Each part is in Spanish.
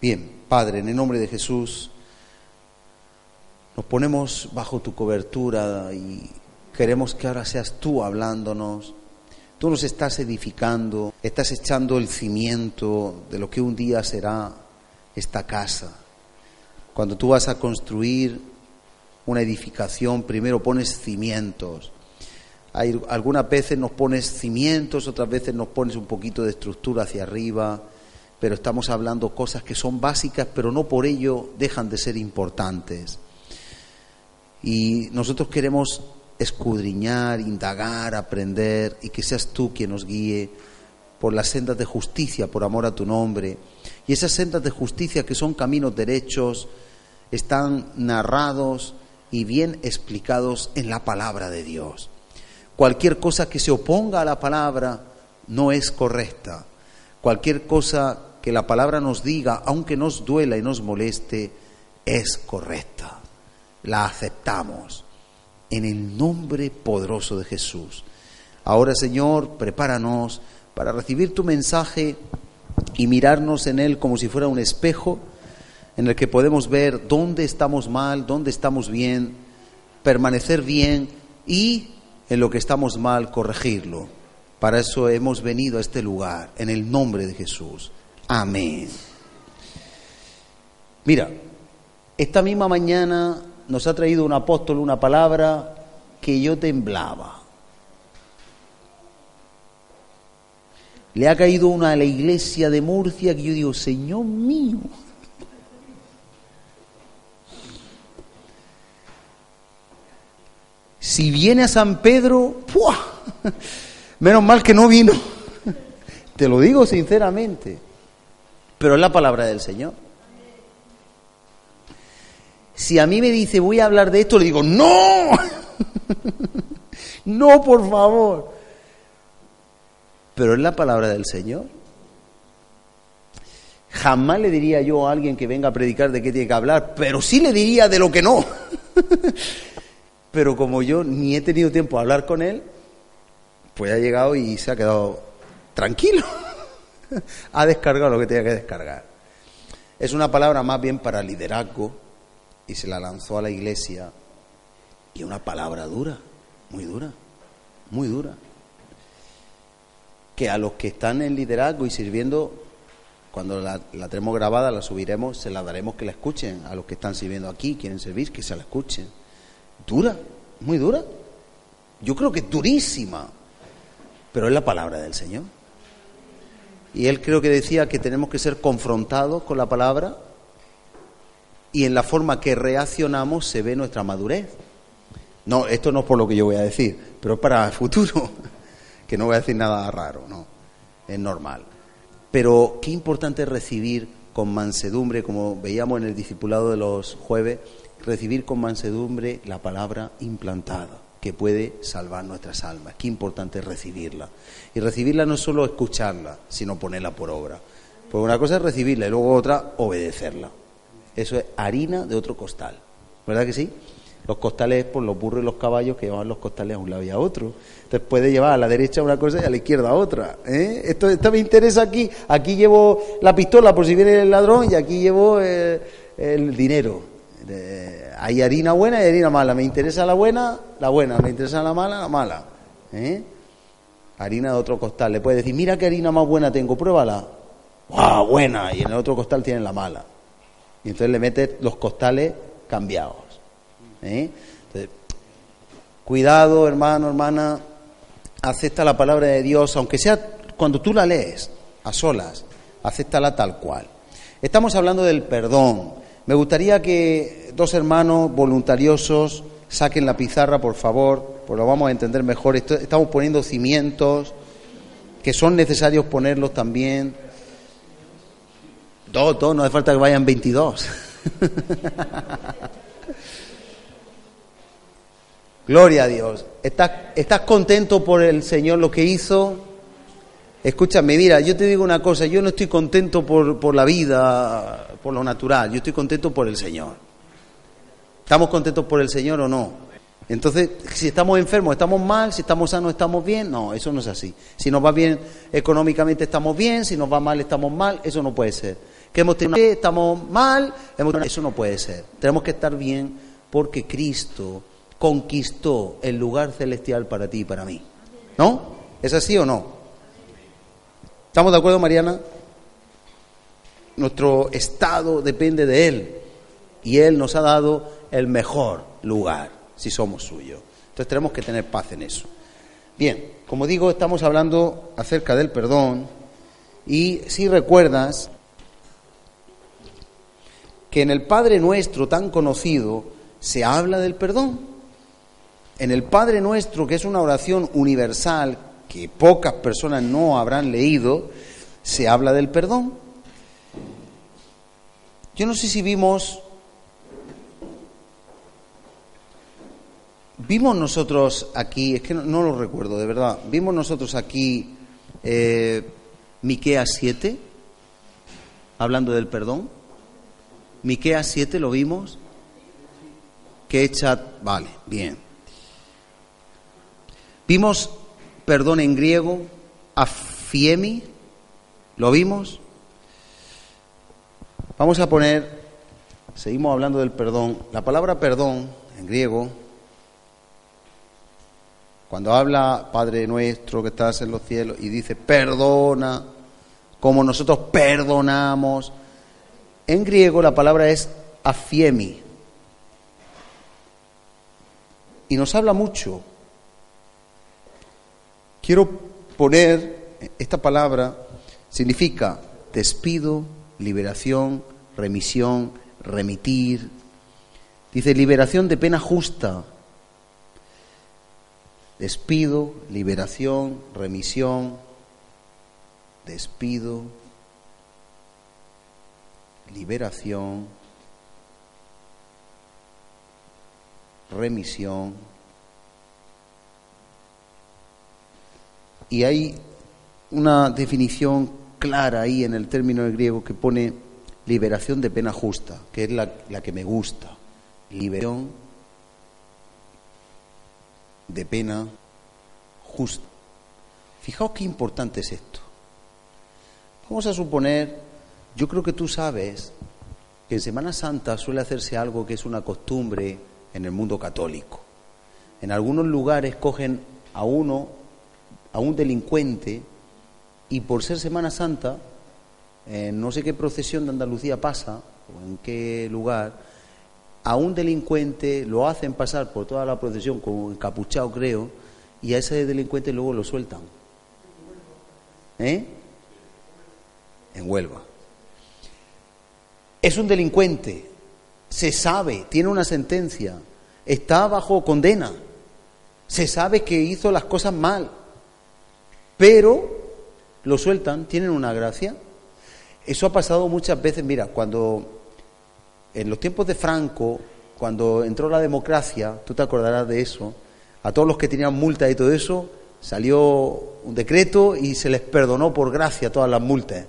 Bien, Padre, en el nombre de Jesús, nos ponemos bajo tu cobertura y queremos que ahora seas tú hablándonos. Tú nos estás edificando, estás echando el cimiento de lo que un día será esta casa. Cuando tú vas a construir una edificación, primero pones cimientos. Hay, algunas veces nos pones cimientos, otras veces nos pones un poquito de estructura hacia arriba pero estamos hablando cosas que son básicas, pero no por ello dejan de ser importantes. Y nosotros queremos escudriñar, indagar, aprender y que seas tú quien nos guíe por las sendas de justicia, por amor a tu nombre. Y esas sendas de justicia que son caminos derechos están narrados y bien explicados en la palabra de Dios. Cualquier cosa que se oponga a la palabra no es correcta. Cualquier cosa que la palabra nos diga, aunque nos duela y nos moleste, es correcta. La aceptamos en el nombre poderoso de Jesús. Ahora, Señor, prepáranos para recibir tu mensaje y mirarnos en él como si fuera un espejo en el que podemos ver dónde estamos mal, dónde estamos bien, permanecer bien y en lo que estamos mal corregirlo. Para eso hemos venido a este lugar, en el nombre de Jesús. Amén. Mira, esta misma mañana nos ha traído un apóstol una palabra que yo temblaba. Le ha caído una a la iglesia de Murcia que yo digo, Señor mío. Si viene a San Pedro, ¡pua! menos mal que no vino. Te lo digo sinceramente pero es la palabra del Señor. Si a mí me dice voy a hablar de esto, le digo, no, no, por favor. Pero es la palabra del Señor. Jamás le diría yo a alguien que venga a predicar de qué tiene que hablar, pero sí le diría de lo que no. pero como yo ni he tenido tiempo a hablar con él, pues ha llegado y se ha quedado tranquilo. Ha descargado lo que tenía que descargar. Es una palabra más bien para liderazgo y se la lanzó a la iglesia y una palabra dura, muy dura, muy dura. Que a los que están en liderazgo y sirviendo, cuando la, la tenemos grabada, la subiremos, se la daremos que la escuchen. A los que están sirviendo aquí, quieren servir, que se la escuchen. Dura, muy dura. Yo creo que durísima, pero es la palabra del Señor. Y él creo que decía que tenemos que ser confrontados con la palabra y en la forma que reaccionamos se ve nuestra madurez. No, esto no es por lo que yo voy a decir, pero es para el futuro, que no voy a decir nada raro, no, es normal. Pero qué importante es recibir con mansedumbre, como veíamos en el discipulado de los jueves, recibir con mansedumbre la palabra implantada que puede salvar nuestras almas. Qué importante es recibirla. Y recibirla no es solo escucharla, sino ponerla por obra. Porque una cosa es recibirla y luego otra, obedecerla. Eso es harina de otro costal. ¿Verdad que sí? Los costales por los burros y los caballos que llevaban los costales a un lado y a otro. Entonces puede llevar a la derecha una cosa y a la izquierda otra. ¿eh? Esto, me interesa aquí. Aquí llevo la pistola por si viene el ladrón y aquí llevo eh, el dinero hay harina buena y harina mala. Me interesa la buena, la buena. Me interesa la mala, la mala. ¿Eh? Harina de otro costal. Le puede decir, mira qué harina más buena tengo, pruébala. ¡Wow! Buena. Y en el otro costal tienen la mala. Y entonces le metes los costales cambiados. ¿Eh? cuidado, hermano, hermana. Acepta la palabra de Dios, aunque sea cuando tú la lees, a solas. Acéptala tal cual. Estamos hablando del perdón. Me gustaría que dos hermanos voluntariosos saquen la pizarra, por favor, pues lo vamos a entender mejor. Estamos poniendo cimientos que son necesarios ponerlos también. Dos, dos, no hace falta que vayan 22. Gloria a Dios. ¿Estás, ¿Estás contento por el Señor lo que hizo? Escúchame, mira, yo te digo una cosa, yo no estoy contento por, por la vida, por lo natural, yo estoy contento por el Señor. ¿Estamos contentos por el Señor o no? Entonces, si estamos enfermos, estamos mal, si estamos sanos, estamos bien. No, eso no es así. Si nos va bien económicamente, estamos bien, si nos va mal, estamos mal. Eso no puede ser. Que hemos tenido estamos mal, eso no puede ser. Tenemos que estar bien porque Cristo conquistó el lugar celestial para ti y para mí. ¿No? ¿Es así o no? ¿Estamos de acuerdo, Mariana? Nuestro estado depende de Él y Él nos ha dado el mejor lugar si somos suyos. Entonces tenemos que tener paz en eso. Bien, como digo, estamos hablando acerca del perdón y si recuerdas que en el Padre Nuestro tan conocido se habla del perdón. En el Padre Nuestro, que es una oración universal que pocas personas no habrán leído, se habla del perdón. Yo no sé si vimos, vimos nosotros aquí, es que no, lo recuerdo de verdad, vimos nosotros aquí eh, Miqueas 7, hablando del perdón. Miqueas 7 lo vimos. Que echa, vale, bien. Vimos perdón en griego, afiemi, ¿lo vimos? Vamos a poner, seguimos hablando del perdón, la palabra perdón en griego, cuando habla Padre nuestro que estás en los cielos y dice perdona, como nosotros perdonamos, en griego la palabra es afiemi. Y nos habla mucho Quiero poner esta palabra, significa despido, liberación, remisión, remitir. Dice liberación de pena justa. Despido, liberación, remisión, despido, liberación, remisión, Y hay una definición clara ahí en el término griego que pone liberación de pena justa, que es la, la que me gusta. Liberación de pena justa. Fijaos qué importante es esto. Vamos a suponer, yo creo que tú sabes que en Semana Santa suele hacerse algo que es una costumbre en el mundo católico. En algunos lugares cogen a uno a un delincuente y por ser Semana Santa, no sé qué procesión de Andalucía pasa o en qué lugar, a un delincuente lo hacen pasar por toda la procesión como encapuchado creo y a ese delincuente luego lo sueltan. ¿Eh? En Huelva. Es un delincuente, se sabe, tiene una sentencia, está bajo condena, se sabe que hizo las cosas mal, pero lo sueltan, tienen una gracia. Eso ha pasado muchas veces, mira, cuando en los tiempos de Franco, cuando entró la democracia, tú te acordarás de eso, a todos los que tenían multa y todo eso, salió un decreto y se les perdonó por gracia todas las multas.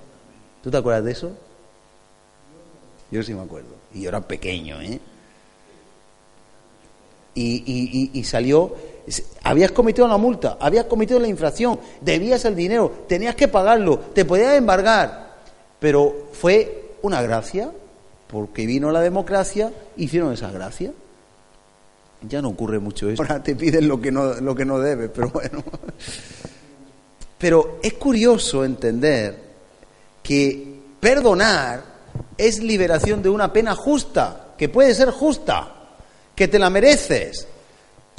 ¿Tú te acuerdas de eso? Yo sí me acuerdo. Y yo era pequeño, ¿eh? Y, y, y salió Habías cometido la multa, habías cometido la infracción, debías el dinero, tenías que pagarlo, te podías embargar. Pero fue una gracia, porque vino la democracia, hicieron esa gracia. Ya no ocurre mucho eso. Ahora te piden lo que no, lo que no debes, pero bueno. Pero es curioso entender que perdonar es liberación de una pena justa, que puede ser justa, que te la mereces,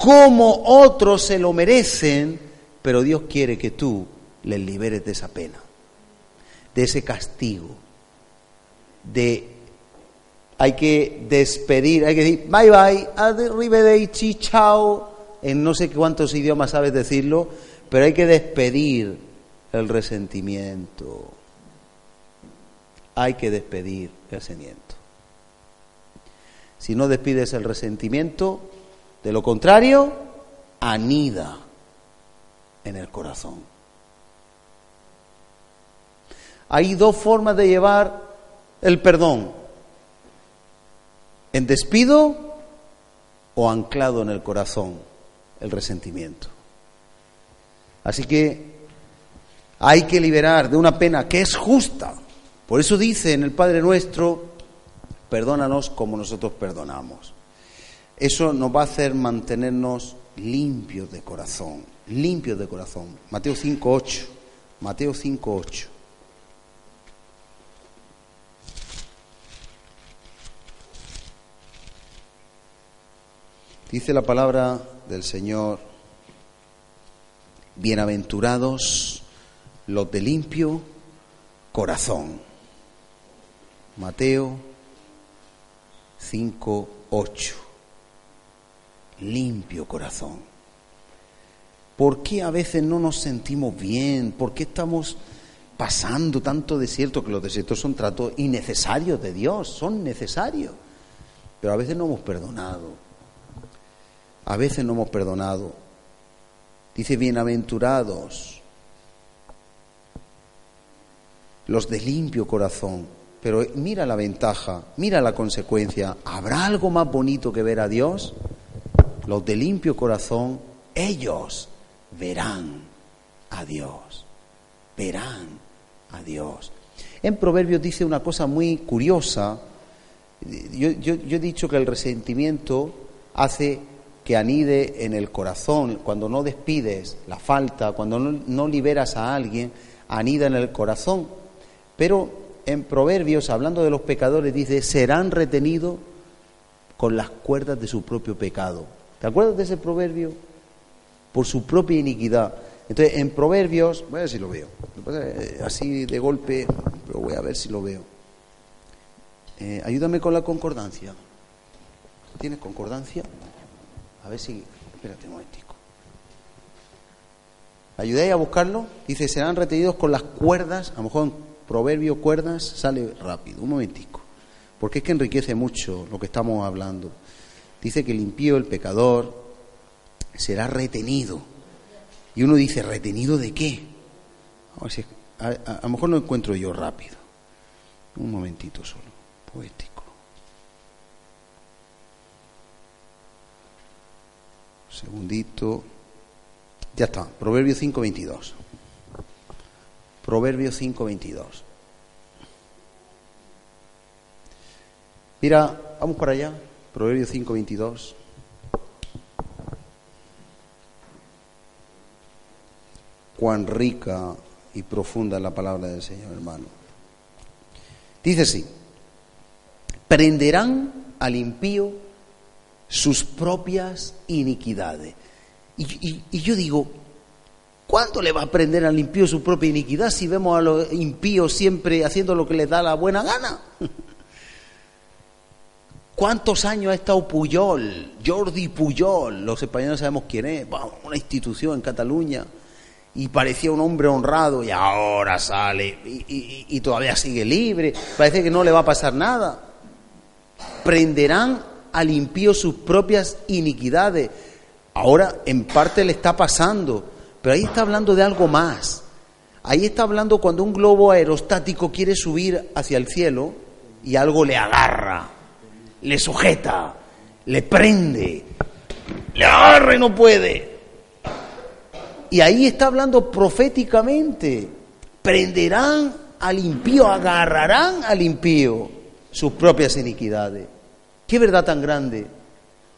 como otros se lo merecen, pero Dios quiere que tú les liberes de esa pena, de ese castigo, de hay que despedir, hay que decir bye bye, arrivederci, chao, en no sé cuántos idiomas sabes decirlo, pero hay que despedir el resentimiento. hay que despedir el resentimiento. Si no despides el resentimiento, de lo contrario, anida en el corazón. Hay dos formas de llevar el perdón. En despido o anclado en el corazón el resentimiento. Así que hay que liberar de una pena que es justa. Por eso dice en el Padre nuestro, perdónanos como nosotros perdonamos. Eso nos va a hacer mantenernos limpios de corazón, limpios de corazón. Mateo 5.8, Mateo 5.8. Dice la palabra del Señor, bienaventurados los de limpio corazón. Mateo 5, 8. Limpio corazón. ¿Por qué a veces no nos sentimos bien? ¿Por qué estamos pasando tanto desierto? Que los desiertos son tratos innecesarios de Dios, son necesarios. Pero a veces no hemos perdonado a veces no hemos perdonado. Dice, bienaventurados los de limpio corazón. Pero mira la ventaja, mira la consecuencia. ¿Habrá algo más bonito que ver a Dios? Los de limpio corazón, ellos verán a Dios. Verán a Dios. En Proverbios dice una cosa muy curiosa. Yo, he dicho que el resentimiento hace que anide en el corazón, cuando no despides la falta, cuando no, liberas a alguien, anida en el corazón. Pero en Proverbios, hablando de los pecadores, dice, serán retenidos con las cuerdas de su propio pecado. ¿Te acuerdas de ese proverbio? Por su propia iniquidad. Entonces, en Proverbios, voy a ver si lo veo. Eh, así de golpe, pero voy a ver si lo veo. Eh, ayúdame con la concordancia. ¿Tienes concordancia? A ver si. Espérate un momentico. ¿Ayudáis a buscarlo? Dice: serán retenidos con las cuerdas. A lo mejor en proverbio cuerdas sale rápido. Un momentico. Porque es que enriquece mucho lo que estamos hablando. Dice que el impío, el pecador, será retenido. Y uno dice: ¿retenido de qué? A, lo mejor lo encuentro yo rápido. Un momentito solo. Poético. Segundito. Ya está. Proverbio 5.22. Proverbio 5.22. Mira, vamos para allá. Proverbio 5.22. Cuán rica y profunda es la palabra del Señor, hermano. Dice así, prenderán al impío sus propias iniquidades. Y, yo digo, ¿cuánto le va a aprender al impío su propia iniquidad si vemos a los impíos siempre haciendo lo que les da la buena gana? ¿Cuántos años ha estado Puyol, Jordi Puyol? Los españoles sabemos quién es, una institución en Cataluña, y parecía un hombre honrado y ahora sale y todavía sigue libre, parece que no le va a pasar nada. Prenderán al impío sus propias iniquidades. Ahora en parte le está pasando, pero ahí está hablando de algo más. Ahí está hablando cuando un globo aerostático quiere subir hacia el cielo y algo le agarra, le sujeta, le prende, le agarra y no puede. Y ahí está hablando proféticamente. Prenderán al impío, agarrarán al impío sus propias iniquidades. Qué verdad tan grande.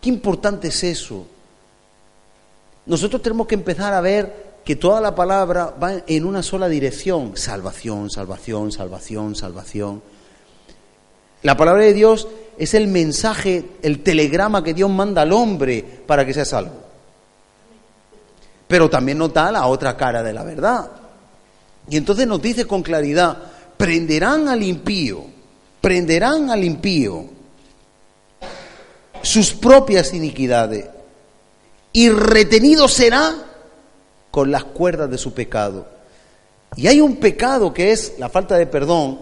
Qué importante es eso. Nosotros tenemos que empezar a ver que toda la palabra va en una sola dirección. Salvación, salvación, salvación, salvación. La palabra de Dios es el mensaje, el telegrama que Dios manda al hombre para que sea salvo. Pero también nos da la otra cara de la verdad. Y entonces nos dice con claridad, prenderán al impío, prenderán al impío sus propias iniquidades y retenido será con las cuerdas de su pecado. Y hay un pecado que es la falta de perdón,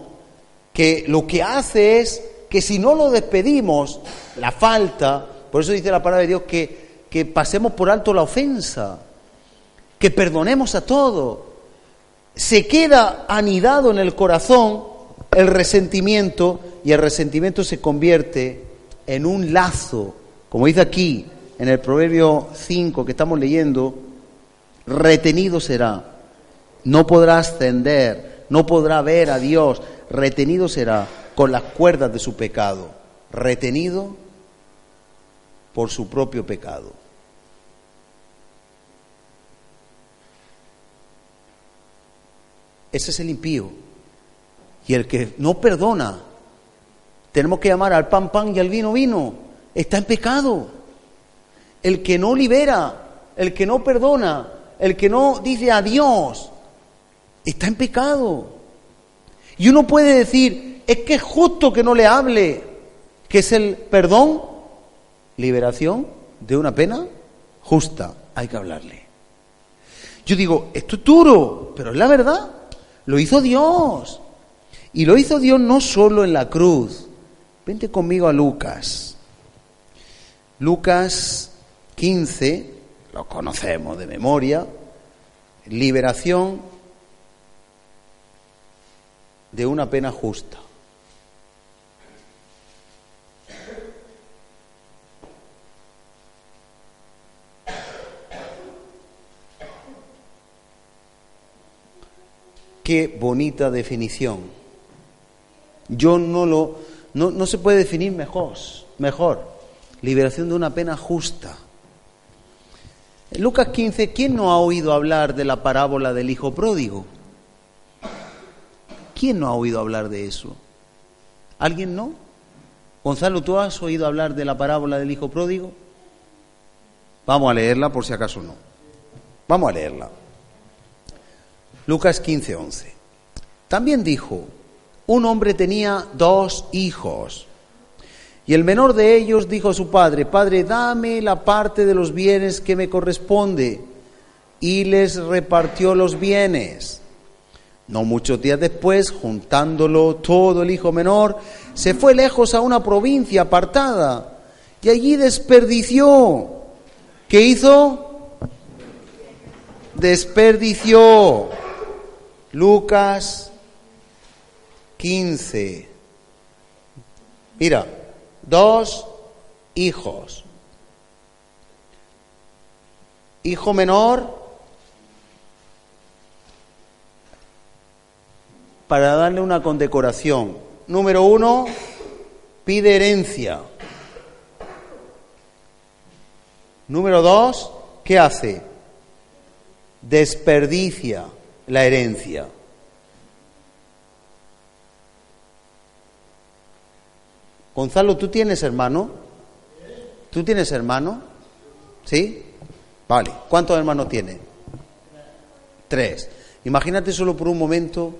que lo que hace es que si no lo despedimos, la falta, por eso dice la palabra de Dios que, que pasemos por alto la ofensa, que perdonemos a todo. Se queda anidado en el corazón el resentimiento y el resentimiento se convierte en un lazo, como dice aquí en el Proverbio 5 que estamos leyendo, retenido será, no podrá ascender, no podrá ver a Dios, retenido será con las cuerdas de su pecado, retenido por su propio pecado. Ese es el impío. Y el que no perdona, tenemos que llamar al pan pan y al vino vino, está en pecado. El que no libera, el que no perdona, el que no dice adiós, está en pecado. Y uno puede decir, es que es justo que no le hable, que es el perdón, liberación de una pena justa, hay que hablarle. Yo digo, esto es duro, pero es la verdad, lo hizo Dios. Y lo hizo Dios no solo en la cruz. Vente conmigo a Lucas. Lucas 15, lo conocemos de memoria, liberación de una pena justa. Qué bonita definición. Yo no lo, no, no se puede definir mejor, mejor. Liberación de una pena justa. Lucas 15, ¿quién no ha oído hablar de la parábola del hijo pródigo? ¿Quién no ha oído hablar de eso? ¿Alguien no? Gonzalo, ¿tú has oído hablar de la parábola del hijo pródigo? Vamos a leerla por si acaso no. Vamos a leerla. Lucas 15, 11. También dijo, un hombre tenía dos hijos. Y el menor de ellos dijo a su padre, Padre, dame la parte de los bienes que me corresponde. Y les repartió los bienes. No muchos días después, juntándolo todo el hijo menor, se fue lejos a una provincia apartada y allí desperdició. ¿Qué hizo? Desperdició. Lucas 15. Mira, dos hijos. Hijo menor para darle una condecoración. Número uno, pide herencia. Número dos, ¿qué hace? Desperdicia la herencia. Gonzalo, ¿tú tienes hermano? ¿Tú tienes hermano? ¿Sí? Vale. ¿Cuántos hermanos tiene? Tres. Imagínate solo por un momento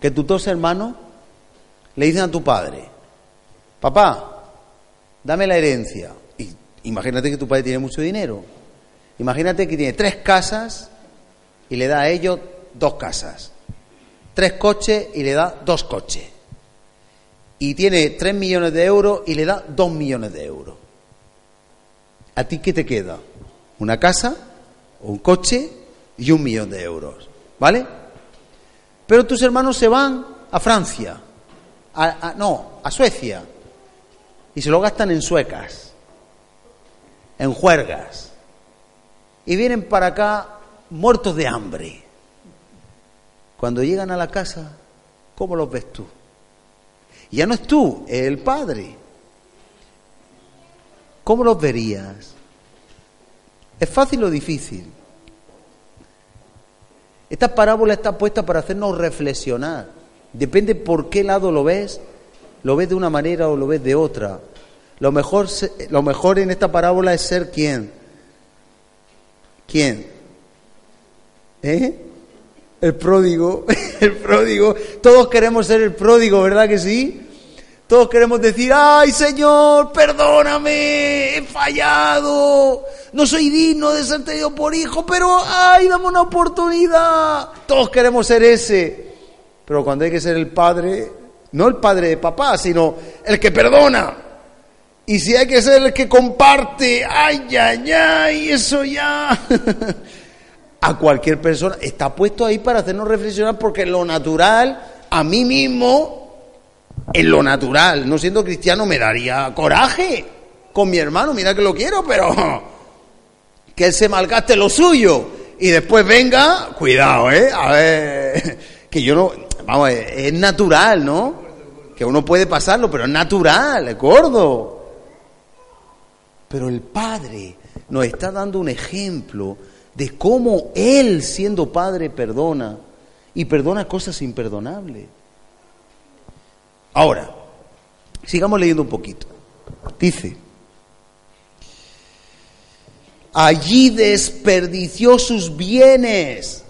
que tus dos hermanos le dicen a tu padre, papá, dame la herencia. Y imagínate que tu padre tiene mucho dinero. Imagínate que tiene tres casas y le da a ellos dos casas. Tres coches y le da dos coches y tiene 3 millones de euros y le da 2 millones de euros. ¿A ti qué te queda? ¿Una casa, un coche y un millón de euros? ¿Vale? Pero tus hermanos se van a Francia, a, no, a Suecia, y se lo gastan en suecas, en juergas, y vienen para acá muertos de hambre. Cuando llegan a la casa, ¿cómo los ves tú? Ya no es tú, es el Padre. ¿Cómo los verías? ¿Es fácil o difícil? Esta parábola está puesta para hacernos reflexionar. Depende por qué lado lo ves, lo ves de una manera o lo ves de otra. Lo mejor, lo mejor en esta parábola es ser quién. ¿Quién? ¿Eh? El pródigo, el pródigo. Todos queremos ser el pródigo, ¿verdad que sí? Todos queremos decir, ay Señor, perdóname, he fallado, no soy digno de ser tenido por hijo, pero ay, dame una oportunidad. Todos queremos ser ese. Pero cuando hay que ser el padre, No el padre de papá, sino el que perdona. Y si hay que ser el que comparte, ay, ay, ay, eso ya. a cualquier persona está puesto ahí para hacernos reflexionar porque lo natural, a mí mismo, en lo natural, no siendo cristiano, me daría coraje con mi hermano. Mira que lo quiero, pero que él se malgaste lo suyo y después venga, cuidado, ¿eh? A ver, que yo no, vamos, es natural, ¿no? Que uno puede pasarlo, pero es natural, es gordo. Pero el Padre nos está dando un ejemplo de cómo Él, siendo Padre, perdona y perdona cosas imperdonables. Ahora, sigamos leyendo un poquito. Dice, allí desperdició sus bienes,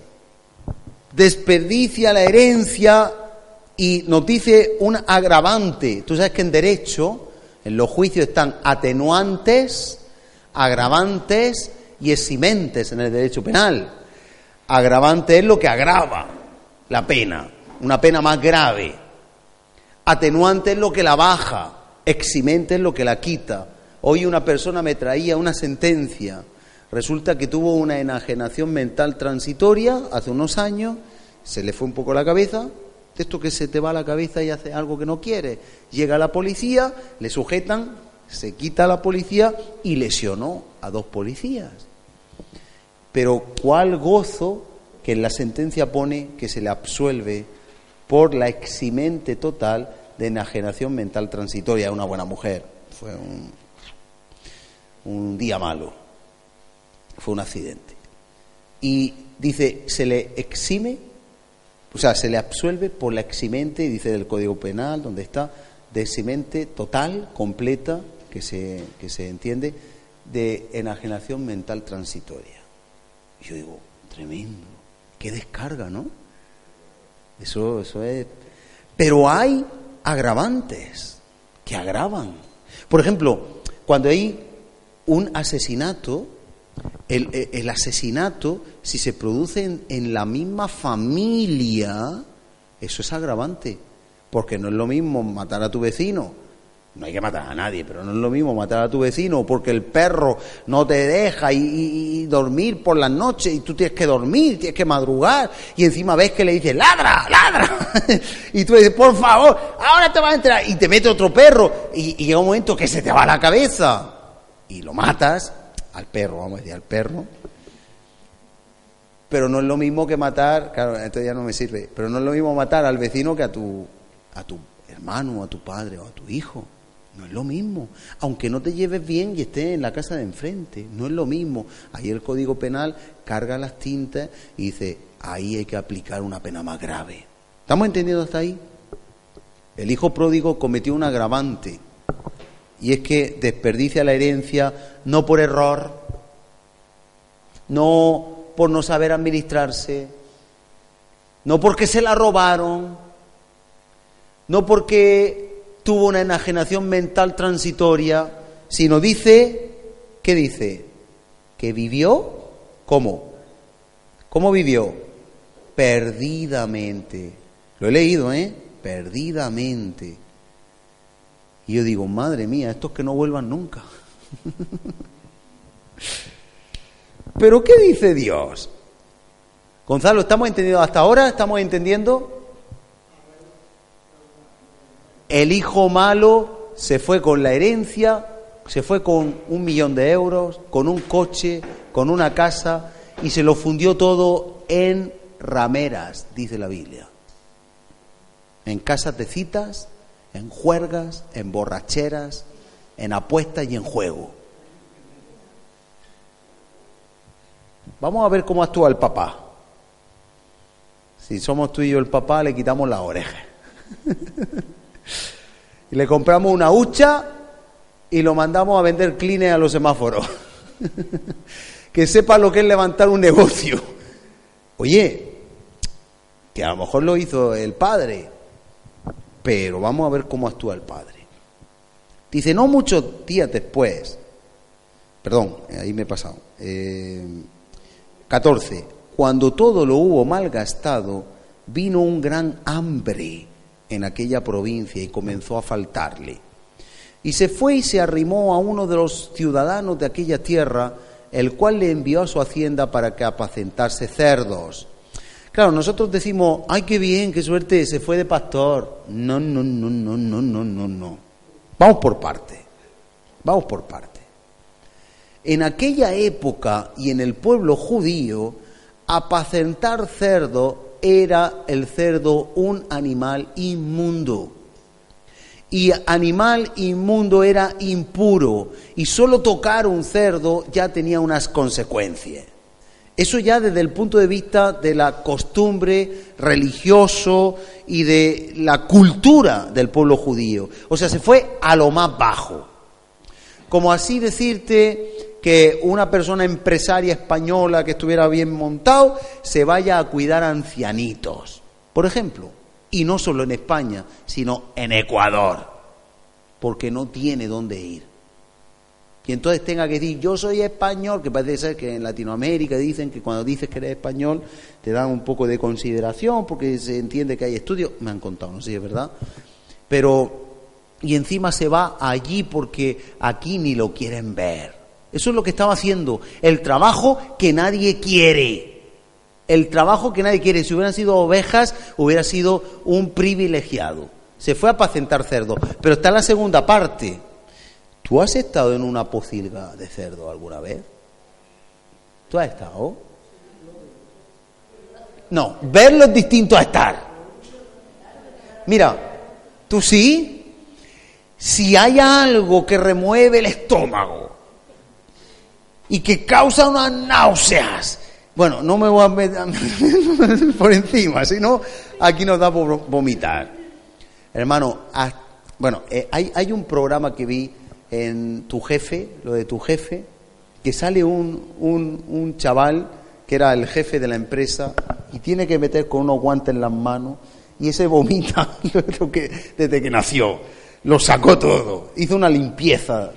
desperdicia la herencia y nos dice un agravante. Tú sabes que en derecho en los juicios están atenuantes, agravantes y eximentes en el derecho penal. Agravante es lo que agrava la pena, una pena más grave. Atenuante es lo que la baja, eximente es lo que la quita. Hoy una persona me traía una sentencia. Resulta que tuvo una enajenación mental transitoria hace unos años, se le fue un poco la cabeza, esto que se te va a la cabeza y hace algo que no quiere. Llega la policía, le sujetan, se quita la policía y lesionó a dos policías. Pero ¿cuál gozo que en la sentencia pone que se le absuelve por la eximente total de enajenación mental transitoria a una buena mujer? Fue un, un día malo, fue un accidente. Y dice, se le exime o sea, se le absuelve por la eximente, dice del Código Penal, donde está, de eximente total, completa, que se, que se entiende, de enajenación mental transitoria. Y yo digo, tremendo, qué descarga, ¿no? Eso, eso es. Pero hay agravantes que agravan. Por ejemplo, cuando hay un asesinato, el, asesinato, si se produce en, la misma familia, eso es agravante, porque no es lo mismo matar a tu vecino no hay que matar a nadie, pero no es lo mismo matar a tu vecino porque el perro no te deja y, dormir por las noches y tú tienes que dormir, tienes que madrugar y encima ves que le dices, ladra, ladra. y tú dices, por favor, ahora te vas a entrar y te mete otro perro y, y llega un momento que se te va la cabeza y lo matas al perro, vamos a decir, al perro. Pero no es lo mismo que matar, claro, esto ya no me sirve, pero no es lo mismo matar al vecino que a tu, a tu hermano, a tu padre o a tu hijo. No es lo mismo. Aunque no te lleves bien y estés en la casa de enfrente, no es lo mismo. Ahí el Código Penal carga las tintas y dice, ahí hay que aplicar una pena más grave. ¿Estamos entendiendo hasta ahí? El hijo pródigo cometió un agravante y es que desperdicia la herencia no por error, no por no saber administrarse, no porque se la robaron, no porque tuvo una enajenación mental transitoria, sino dice, ¿qué dice? Que vivió, ¿cómo? ¿Cómo vivió? Perdidamente. Lo he leído, ¿eh? Perdidamente. Y yo digo, madre mía, estos que no vuelvan nunca. Pero ¿qué dice Dios? Gonzalo, ¿estamos entendiendo hasta ahora? ¿Estamos entendiendo? El hijo malo se fue con la herencia, se fue con un millón de euros, con un coche, con una casa y se lo fundió todo en rameras, dice la Biblia. En casas de citas, en juergas, en borracheras, en apuestas y en juego. Vamos a ver cómo actúa el papá. Si somos tú y yo el papá, le quitamos la oreja. y le compramos una hucha y lo mandamos a vender clines a los semáforos. que sepa lo que es levantar un negocio. Oye, que a lo mejor lo hizo el padre, pero vamos a ver cómo actúa el padre. Dice, no muchos días después, perdón, ahí me he pasado, 14, eh, cuando todo lo hubo malgastado, vino un gran hambre en aquella provincia y comenzó a faltarle. Y se fue y se arrimó a uno de los ciudadanos de aquella tierra, el cual le envió a su hacienda para que apacentase cerdos. Claro, nosotros decimos, ay, qué bien, qué suerte, se fue de pastor. No, no, no, no, no, no, no, no. Vamos por parte. Vamos por parte. En aquella época y en el pueblo judío, apacentar cerdo era el cerdo un animal inmundo. Y animal inmundo era impuro. Y solo tocar un cerdo ya tenía unas consecuencias. Eso ya desde el punto de vista de la costumbre religioso y de la cultura del pueblo judío. O sea, se fue a lo más bajo. Como así decirte que una persona empresaria española que estuviera bien montado se vaya a cuidar a ancianitos, por ejemplo. Y no solo en España, sino en Ecuador, porque no tiene dónde ir y entonces tenga que decir yo soy español, que parece ser que en Latinoamérica dicen que cuando dices que eres español te dan un poco de consideración porque se entiende que hay estudios, me han contado, no sé si es verdad, pero y encima se va allí porque aquí ni lo quieren ver. Eso es lo que estaba haciendo, el trabajo que nadie quiere. El trabajo que nadie quiere. Si hubieran sido ovejas, hubiera sido un privilegiado. Se fue a apacentar cerdos. Pero está la segunda parte. ¿Tú has estado en una pocilga de cerdo alguna vez? ¿Tú has estado? No, verlo es distinto a estar. Mira, tú sí, si hay algo que remueve el estómago y que causa unas náuseas, bueno, no me voy a meter por encima, sino aquí nos da por vomitar. Hermano, bueno, eh, hay, hay un programa que vi en tu jefe, lo de tu jefe, que sale un, un, chaval que era el jefe de la empresa y tiene que meter con unos guantes en las manos y ese vomita desde que nació, lo sacó todo, hizo una limpieza.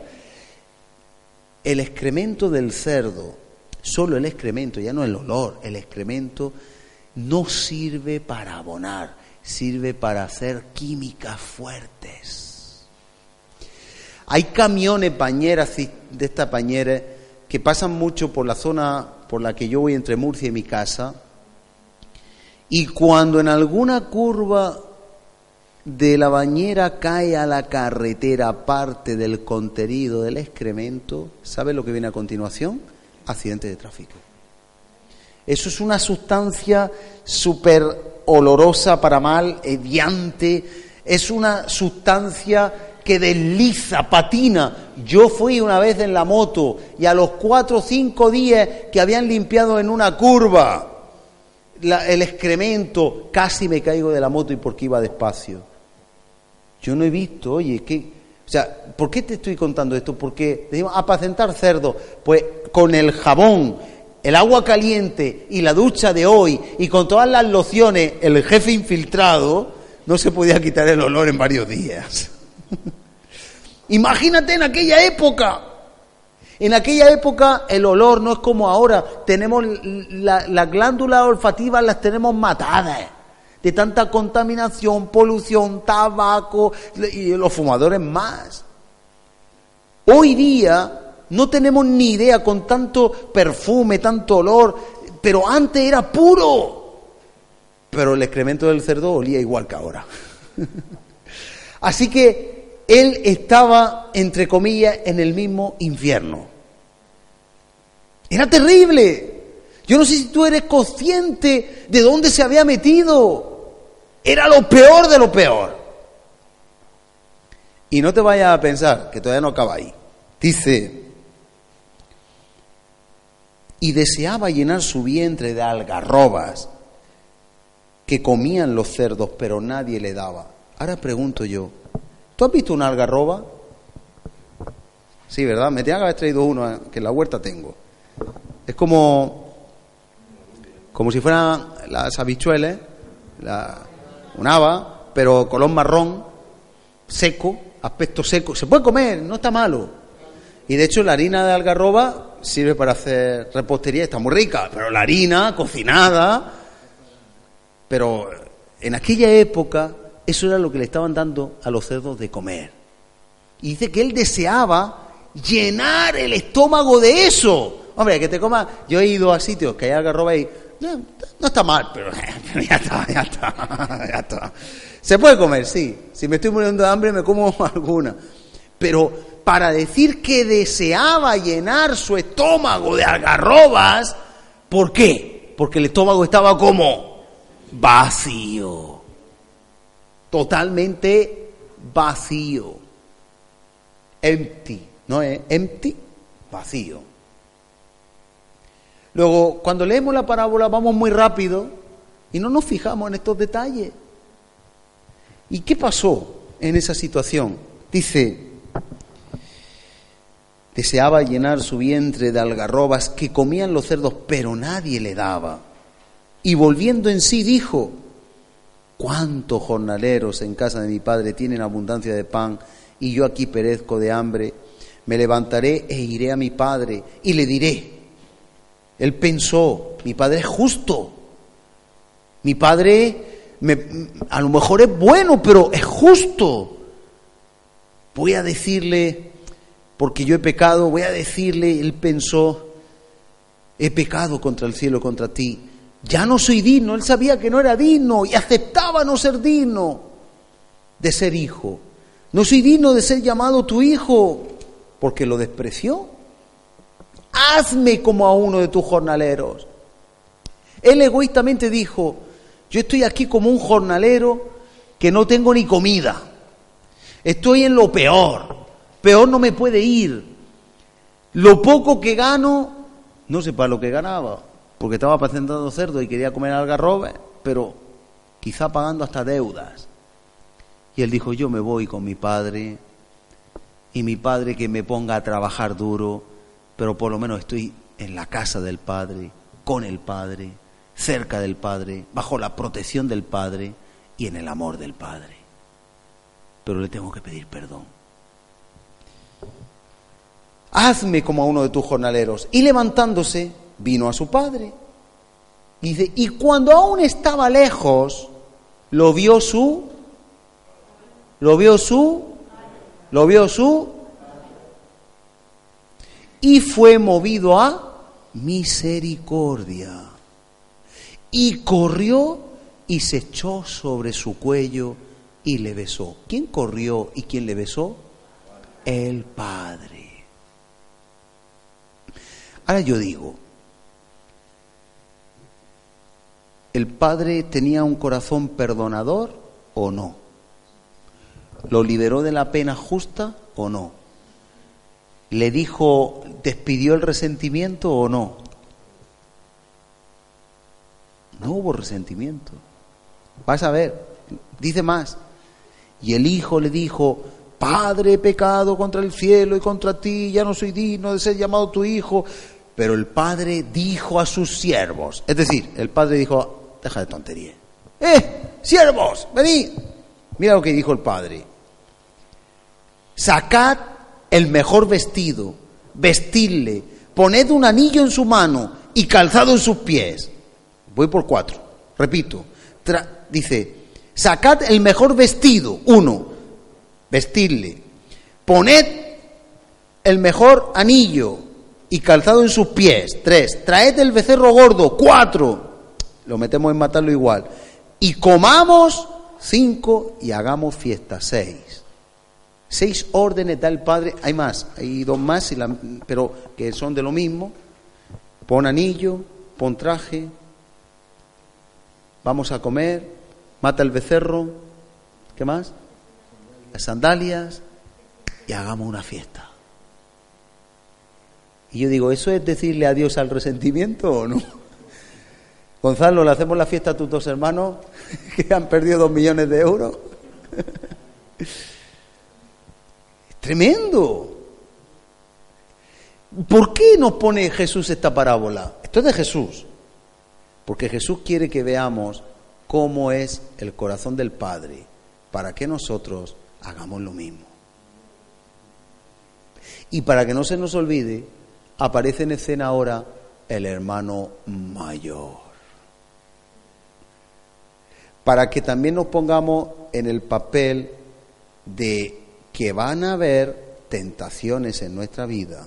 El excremento del cerdo, solo el excremento, ya no el olor, el excremento no sirve para abonar, sirve para hacer químicas fuertes. Hay camiones pañeras de estas pañeras que pasan mucho por la zona por la que yo voy entre Murcia y mi casa. Y cuando en alguna curva de la bañera cae a la carretera parte del contenido del excremento, ¿sabe lo que viene a continuación? Accidente de tráfico. Eso es una sustancia súper olorosa para mal, ediante, es una sustancia que desliza, patina. Yo fui una vez en la moto y a los cuatro o cinco días que habían limpiado en una curva el excremento, casi me caigo de la moto y porque iba despacio. Yo no he visto, oye, ¿qué? O sea, ¿por qué te estoy contando esto? Porque decimos, apacentar cerdo, pues con el jabón, el agua caliente y la ducha de hoy y con todas las lociones, el jefe infiltrado, no se podía quitar el olor en varios días. Imagínate en aquella época. En aquella época el olor no es como ahora. Tenemos las glándulas olfativas las tenemos matadas de tanta contaminación, polución, tabaco y los fumadores más. Hoy día no tenemos ni idea con tanto perfume, tanto olor, pero antes era puro. Pero el excremento del cerdo olía igual que ahora. Así que él estaba, entre comillas, en el mismo infierno. Era terrible. Yo no sé si tú eres consciente de dónde se había metido. Era lo peor de lo peor. Y no te vayas a pensar que todavía no acaba ahí. Dice, y deseaba llenar su vientre de algarrobas que comían los cerdos, pero nadie le daba. Ahora pregunto yo, ¿Tú has visto una algarroba? Sí, ¿verdad? Me tenía que haber traído uno, que en la huerta tengo. Es como, como si fueran las habichuelas, la, un haba, pero color marrón, seco, aspecto seco. Se puede comer, no está malo. Y de hecho la harina de algarroba sirve para hacer repostería, está muy rica, pero la harina cocinada, pero en aquella época eso era lo que le estaban dando a los cerdos de comer. Y dice que él deseaba llenar el estómago de eso. Hombre, que te coma. Yo he ido a sitios que hay algarroba y. No, está mal, pero, ya está, ya está, ya está. Se puede comer, sí. Si me estoy muriendo de hambre, me como alguna. Pero para decir que deseaba llenar su estómago de algarrobas, ¿por qué? Porque el estómago estaba como vacío. Totalmente vacío. Empty. ¿No es empty? Vacío. Luego, cuando leemos la parábola vamos muy rápido y no nos fijamos en estos detalles. ¿Y qué pasó en esa situación? Dice, deseaba llenar su vientre de algarrobas que comían los cerdos, pero nadie le daba. Y volviendo en sí dijo, ¿cuántos jornaleros en casa de mi padre tienen abundancia de pan y yo aquí perezco de hambre? Me levantaré e iré a mi padre y le diré, él pensó, mi padre es justo, mi padre a lo mejor es bueno, pero es justo. Voy a decirle, porque yo he pecado, voy a decirle, él pensó, he pecado contra el cielo, contra ti. Ya no soy digno, él sabía que no era digno y aceptaba no ser digno de ser hijo. No soy digno de ser llamado tu hijo, porque lo despreció. Hazme como a uno de tus jornaleros. Él egoístamente dijo, yo estoy aquí como un jornalero que no tengo ni comida. Estoy en lo peor. Peor no me puede ir. Lo poco que gano, no sé para lo que ganaba, porque estaba apacentando cerdo y quería comer algarrobe, pero quizá pagando hasta deudas. Y él dijo, yo me voy con mi padre y mi padre que me ponga a trabajar duro, pero por lo menos estoy en la casa del padre, con el padre cerca del Padre, bajo la protección del Padre y en el amor del Padre. Pero le tengo que pedir perdón. Hazme como a uno de tus jornaleros. Y levantándose, vino a su padre. Dice, y cuando aún estaba lejos, lo vio su, lo vio su, lo vio su, y fue movido a misericordia y corrió y se echó sobre su cuello y le besó. ¿Quién corrió y quién le besó? El Padre. Ahora yo digo, ¿el Padre tenía un corazón perdonador o no? ¿Lo liberó de la pena justa o no? ¿Le dijo, despidió el resentimiento o no? No hubo resentimiento. Vas a ver, dice más. Y el hijo le dijo, Padre, he pecado contra el cielo y contra ti, ya no soy digno de ser llamado tu hijo. Pero el padre dijo a sus siervos, es decir, el padre dijo, deja de tontería. ¡Eh, siervos, venid! Mira lo que dijo el padre. Sacad el mejor vestido, vestidle, poned un anillo en su mano y calzado en sus pies Voy por cuatro. Repito. dice, sacad el mejor vestido. Uno, vestirle. Poned el mejor anillo y calzado en sus pies. Tres, traed el becerro gordo. Cuatro, lo metemos en matarlo igual. Y comamos. Cinco, y hagamos fiesta. Seis. Seis órdenes da el Padre. Hay más, hay dos más, pero que son de lo mismo. Pon anillo, pon traje, vamos a comer, mata el becerro, ¿qué más? Las sandalias y hagamos una fiesta. Y yo digo, ¿eso es decirle adiós al resentimiento o no? Gonzalo, ¿le hacemos la fiesta a tus dos hermanos que han perdido dos millones de euros? tremendo. ¿Por qué nos pone Jesús esta parábola? Esto es de Jesús. Porque Jesús quiere que veamos cómo es el corazón del Padre para que nosotros hagamos lo mismo. Y para que no se nos olvide, aparece en escena ahora el hermano mayor. para que también nos pongamos en el papel de que van a haber tentaciones en nuestra vida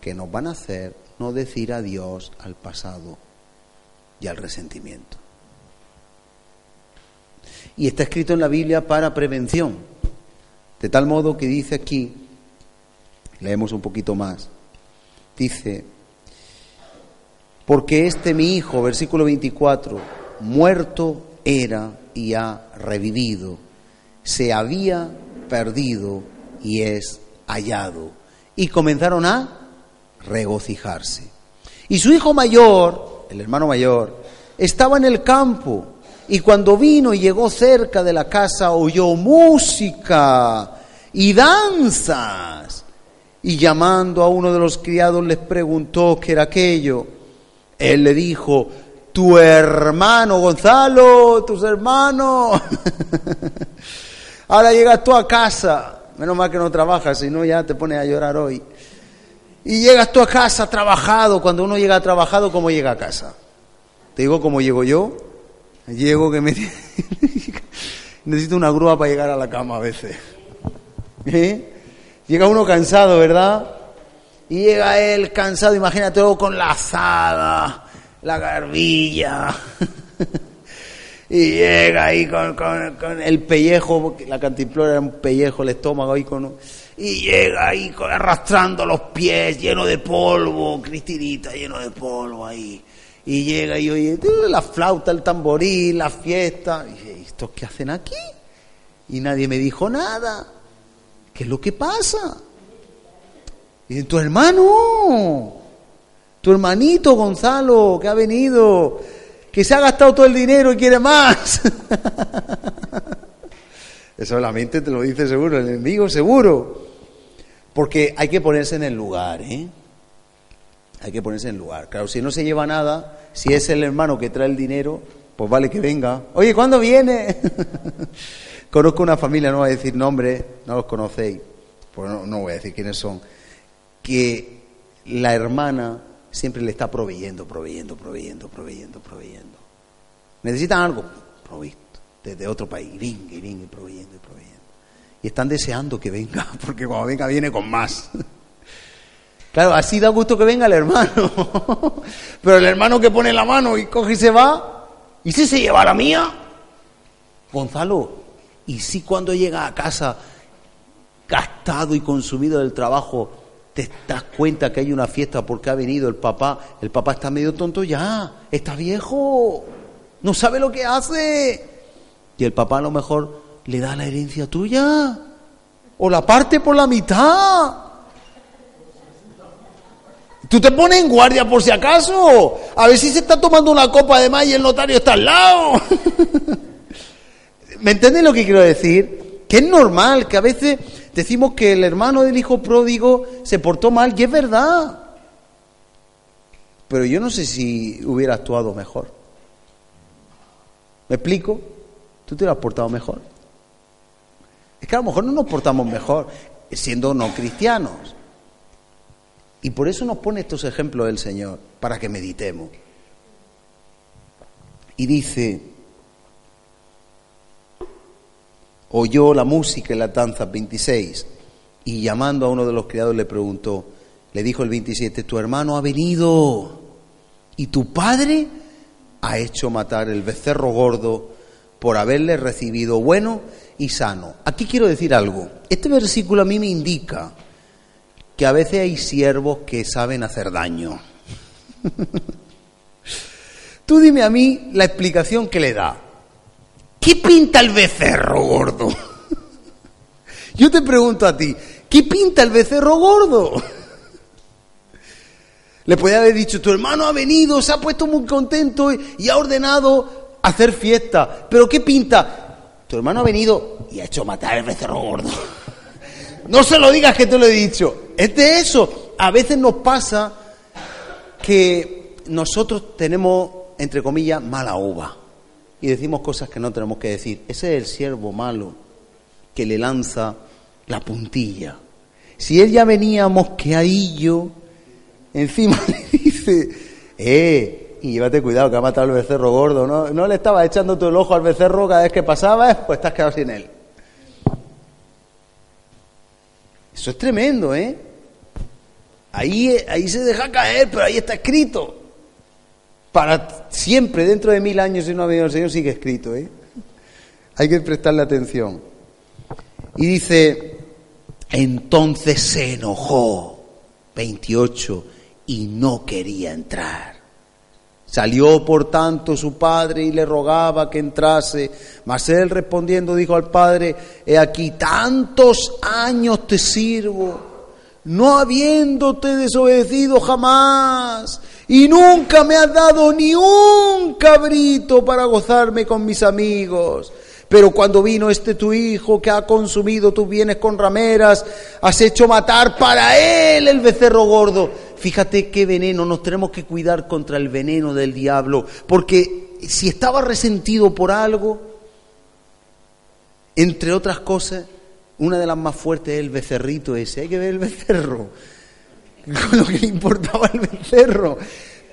que nos van a hacer no decir adiós al pasado y al resentimiento. Y está escrito en la Biblia para prevención, de tal modo que dice aquí, leemos un poquito más, dice, porque este mi hijo, versículo 24, muerto era y ha revivido, se había perdido y es hallado. Y comenzaron a regocijarse. Y su hijo mayor, el hermano mayor, estaba en el campo y cuando vino y llegó cerca de la casa oyó música y danzas. Y llamando a uno de los criados les preguntó qué era aquello. Él le dijo, tu hermano Gonzalo, tus hermanos. Ahora llegas tú a casa, menos mal que no trabajas, si no ya te pones a llorar hoy. Y llegas tú a casa trabajado, cuando uno llega trabajado, ¿cómo llega a casa? Te digo cómo llego yo. Llego que me... Necesito una grúa para llegar a la cama a veces. ¿Eh? Llega uno cansado, ¿verdad? Y llega él cansado, imagínate con la azada, la garbilla. y llega ahí con, el pellejo, la cantimplora era un pellejo, el estómago ahí con... Y llega ahí arrastrando los pies, lleno de polvo, Cristinita, lleno de polvo ahí. Y llega y oye, la flauta, el tamboril, la fiesta. Y dice, ¿estos qué hacen aquí? Y nadie me dijo nada. ¿Qué es lo que pasa? Y tu hermano, tu hermanito Gonzalo, que ha venido, que se ha gastado todo el dinero y quiere más. Eso la mente te lo dice seguro, el enemigo seguro. Porque hay que ponerse en el lugar, ¿eh? Hay que ponerse en el lugar. Claro, si no se lleva nada, si es el hermano que trae el dinero, pues vale que venga. Oye, ¿cuándo viene? Conozco una familia, no voy a decir nombre, no los conocéis, pues no, no voy a decir quiénes son, que la hermana siempre le está proveyendo, proveyendo, proveyendo, proveyendo, proveyendo. Necesitan algo, provisto, desde otro país, y venga, y venga, y proveyendo, y proveyendo. Y están deseando que venga, porque cuando venga viene con más. Claro, así da gusto que venga el hermano. Pero el hermano que pone la mano y coge y se va, ¿y si se lleva la mía? Gonzalo, ¿y si cuando llega a casa gastado y consumido del trabajo, te das cuenta que hay una fiesta porque ha venido el papá? El papá está medio tonto ya, está viejo, no sabe lo que hace. Y el papá a lo mejor le da la herencia tuya o la parte por la mitad. Tú te pones en guardia por si acaso. A ver si se está tomando una copa de más y el notario está al lado. ¿Me entiendes lo que quiero decir? Que es normal, que a veces decimos que el hermano del hijo pródigo se portó mal, y es verdad. Pero yo no sé si hubiera actuado mejor. ¿Me explico? Tú te lo has portado mejor. Es que a lo mejor no nos portamos mejor siendo no cristianos. Y por eso nos pone estos ejemplos el Señor, para que meditemos. Y dice, oyó la música en la danza 26 y llamando a uno de los criados le preguntó, le dijo el 27, tu hermano ha venido y tu padre ha hecho matar el becerro gordo por haberle recibido bueno y sano. Aquí quiero decir algo. Este versículo a mí me indica que a veces hay siervos que saben hacer daño. Tú dime a mí la explicación que le da. ¿Qué pinta el becerro gordo? Yo te pregunto a ti, ¿qué pinta el becerro gordo? Le puede haber dicho, tu hermano ha venido, se ha puesto muy contento y ha ordenado hacer fiesta. Pero ¿qué pinta? Tu hermano ha venido y ha hecho matar al becerro gordo. No se lo digas que te lo he dicho. Es de eso. A veces nos pasa que nosotros tenemos, entre comillas, mala uva. Y decimos cosas que no tenemos que decir. Ese es el siervo malo que le lanza la puntilla. Si él ya venía mosqueadillo, encima le dice, eh, y llévate cuidado que ha matado al becerro gordo, ¿no? No le estaba echando tú el ojo al becerro cada vez que pasaba, pues estás quedado sin él. Eso es tremendo, ¿eh? Ahí, ahí se deja caer, pero ahí está escrito. Para siempre, dentro de mil años, si no ha venido el Señor, sigue escrito, ¿eh? Hay que prestarle atención. Y dice, entonces se enojó, 28, y no quería entrar. Salió por tanto su padre y le rogaba que entrase, mas él respondiendo dijo al padre, he aquí tantos años te sirvo, no habiéndote desobedecido jamás, y nunca me has dado ni un cabrito para gozarme con mis amigos. Pero cuando vino este tu hijo que ha consumido tus bienes con rameras, has hecho matar para él el becerro gordo. Fíjate qué veneno, nos tenemos que cuidar contra el veneno del diablo, porque si estaba resentido por algo, entre otras cosas, una de las más fuertes es el becerrito ese, hay que ver el becerro, con lo que le importaba el becerro.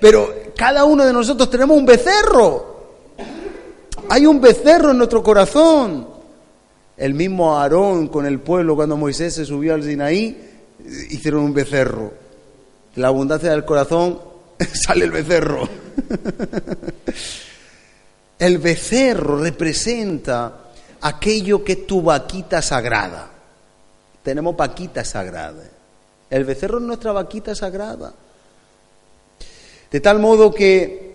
Pero cada uno de nosotros tenemos un becerro, hay un becerro en nuestro corazón. El mismo Aarón con el pueblo cuando Moisés se subió al Sinaí, hicieron un becerro la abundancia del corazón sale el becerro. El becerro representa aquello que es tu vaquita sagrada. Tenemos vaquita sagrada. El becerro es nuestra vaquita sagrada. De tal modo que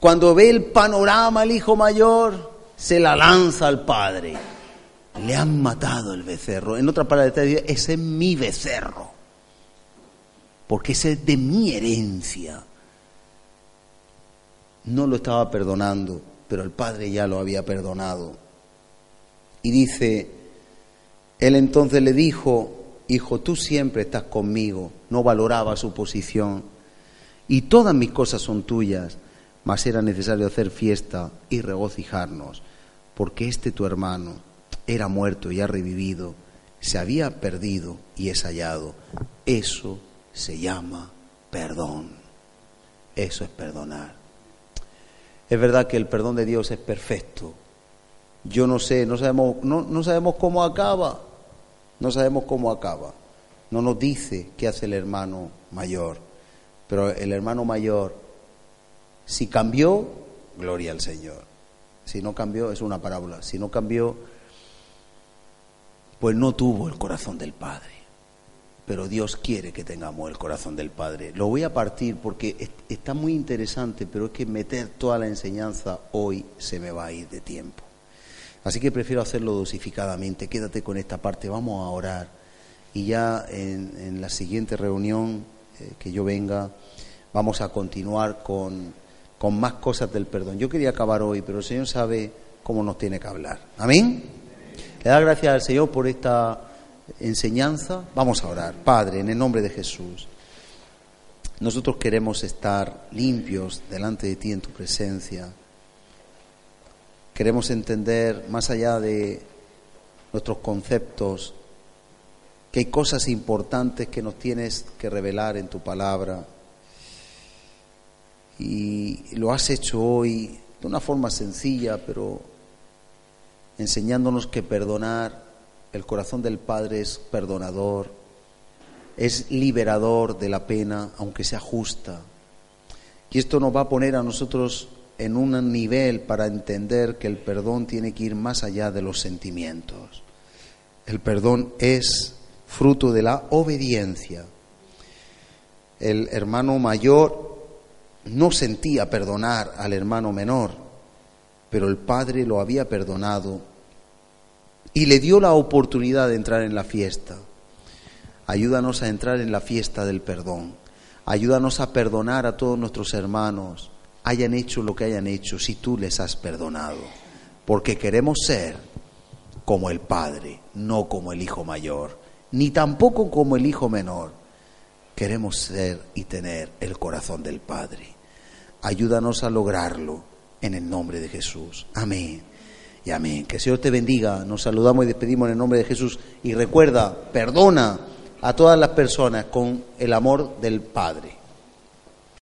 cuando ve el panorama el hijo mayor, se la lanza al padre. Le han matado el becerro. En otra palabra, ese es mi becerro porque ese es de mi herencia. No lo estaba perdonando, pero el Padre ya lo había perdonado. Y dice, él entonces le dijo, hijo, tú siempre estás conmigo, no valoraba su posición, y todas mis cosas son tuyas, mas era necesario hacer fiesta y regocijarnos, porque este tu hermano era muerto y ha revivido, se había perdido y es hallado. Eso se llama perdón. Eso es perdonar. Es verdad que el perdón de Dios es perfecto. Yo no sé, no sabemos, no, no sabemos cómo acaba. No sabemos cómo acaba. No nos dice qué hace el hermano mayor. Pero el hermano mayor, si cambió, gloria al Señor. Si no cambió, es una parábola. Si no cambió, pues no tuvo el corazón del Padre pero Dios quiere que tengamos el corazón del Padre. Lo voy a partir porque está muy interesante, pero es que meter toda la enseñanza hoy se me va a ir de tiempo. Así que prefiero hacerlo dosificadamente. Quédate con esta parte, vamos a orar. Y ya en, la siguiente reunión eh, que yo venga, vamos a continuar con, con más cosas del perdón. Yo quería acabar hoy, pero el Señor sabe cómo nos tiene que hablar. Amén. Le da gracias al Señor por esta enseñanza, vamos a orar. Padre, en el nombre de Jesús, nosotros queremos estar limpios delante de ti en tu presencia. Queremos entender más allá de nuestros conceptos que hay cosas importantes que nos tienes que revelar en tu palabra. Y lo has hecho hoy de una forma sencilla, pero enseñándonos que perdonar el corazón del Padre es perdonador, es liberador de la pena, aunque sea justa. Y esto nos va a poner a nosotros en un nivel para entender que el perdón tiene que ir más allá de los sentimientos. El perdón es fruto de la obediencia. El hermano mayor no sentía perdonar al hermano menor, pero el padre lo había perdonado y le dio la oportunidad de entrar en la fiesta. Ayúdanos a entrar en la fiesta del perdón. Ayúdanos a perdonar a todos nuestros hermanos, hayan hecho lo que hayan hecho, si tú les has perdonado. Porque queremos ser como el Padre, no como el Hijo mayor, ni tampoco como el Hijo menor. Queremos ser y tener el corazón del Padre. Ayúdanos a lograrlo en el nombre de Jesús. Amén y amén. Que el Señor te bendiga. Nos saludamos y despedimos en el nombre de Jesús. Y recuerda, perdona a todas las personas con el amor del Padre.